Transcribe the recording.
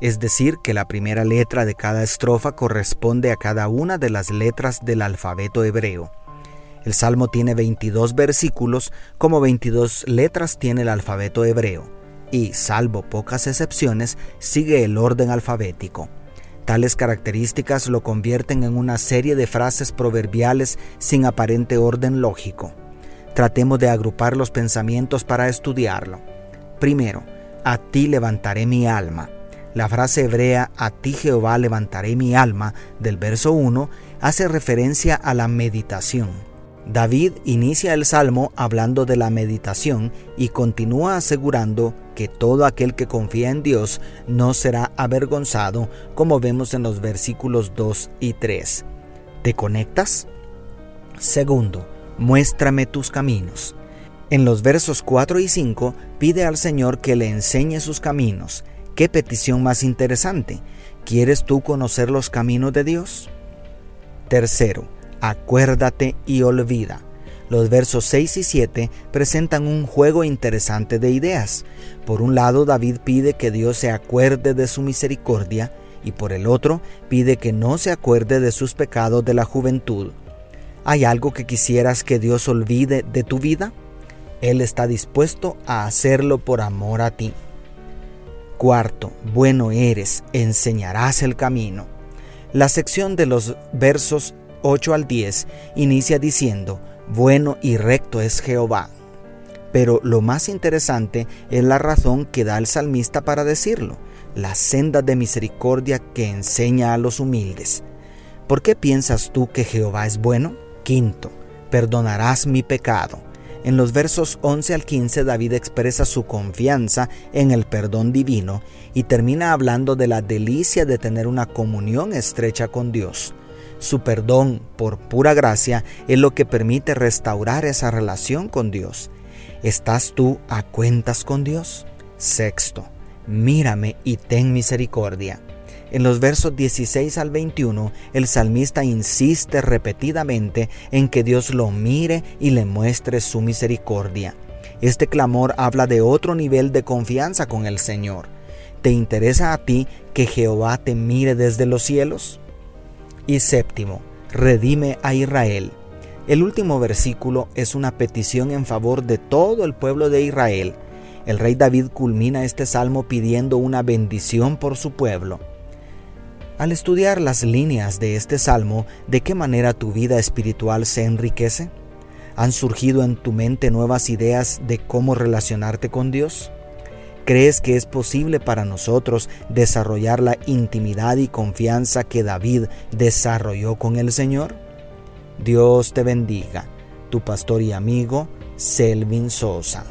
es decir, que la primera letra de cada estrofa corresponde a cada una de las letras del alfabeto hebreo. El salmo tiene 22 versículos, como 22 letras tiene el alfabeto hebreo, y, salvo pocas excepciones, sigue el orden alfabético. Tales características lo convierten en una serie de frases proverbiales sin aparente orden lógico. Tratemos de agrupar los pensamientos para estudiarlo. Primero, a ti levantaré mi alma. La frase hebrea a ti Jehová levantaré mi alma del verso 1 hace referencia a la meditación. David inicia el salmo hablando de la meditación y continúa asegurando que todo aquel que confía en Dios no será avergonzado, como vemos en los versículos 2 y 3. ¿Te conectas? Segundo, muéstrame tus caminos. En los versos 4 y 5 pide al Señor que le enseñe sus caminos. ¿Qué petición más interesante? ¿Quieres tú conocer los caminos de Dios? Tercero, acuérdate y olvida. Los versos 6 y 7 presentan un juego interesante de ideas. Por un lado, David pide que Dios se acuerde de su misericordia y por el otro pide que no se acuerde de sus pecados de la juventud. ¿Hay algo que quisieras que Dios olvide de tu vida? Él está dispuesto a hacerlo por amor a ti. Cuarto, bueno eres, enseñarás el camino. La sección de los versos 8 al 10 inicia diciendo, bueno y recto es Jehová. Pero lo más interesante es la razón que da el salmista para decirlo, la senda de misericordia que enseña a los humildes. ¿Por qué piensas tú que Jehová es bueno? Quinto, perdonarás mi pecado. En los versos 11 al 15 David expresa su confianza en el perdón divino y termina hablando de la delicia de tener una comunión estrecha con Dios. Su perdón por pura gracia es lo que permite restaurar esa relación con Dios. ¿Estás tú a cuentas con Dios? Sexto, mírame y ten misericordia. En los versos 16 al 21, el salmista insiste repetidamente en que Dios lo mire y le muestre su misericordia. Este clamor habla de otro nivel de confianza con el Señor. ¿Te interesa a ti que Jehová te mire desde los cielos? Y séptimo, redime a Israel. El último versículo es una petición en favor de todo el pueblo de Israel. El rey David culmina este salmo pidiendo una bendición por su pueblo. Al estudiar las líneas de este salmo, ¿de qué manera tu vida espiritual se enriquece? ¿Han surgido en tu mente nuevas ideas de cómo relacionarte con Dios? ¿Crees que es posible para nosotros desarrollar la intimidad y confianza que David desarrolló con el Señor? Dios te bendiga, tu pastor y amigo Selvin Sosa.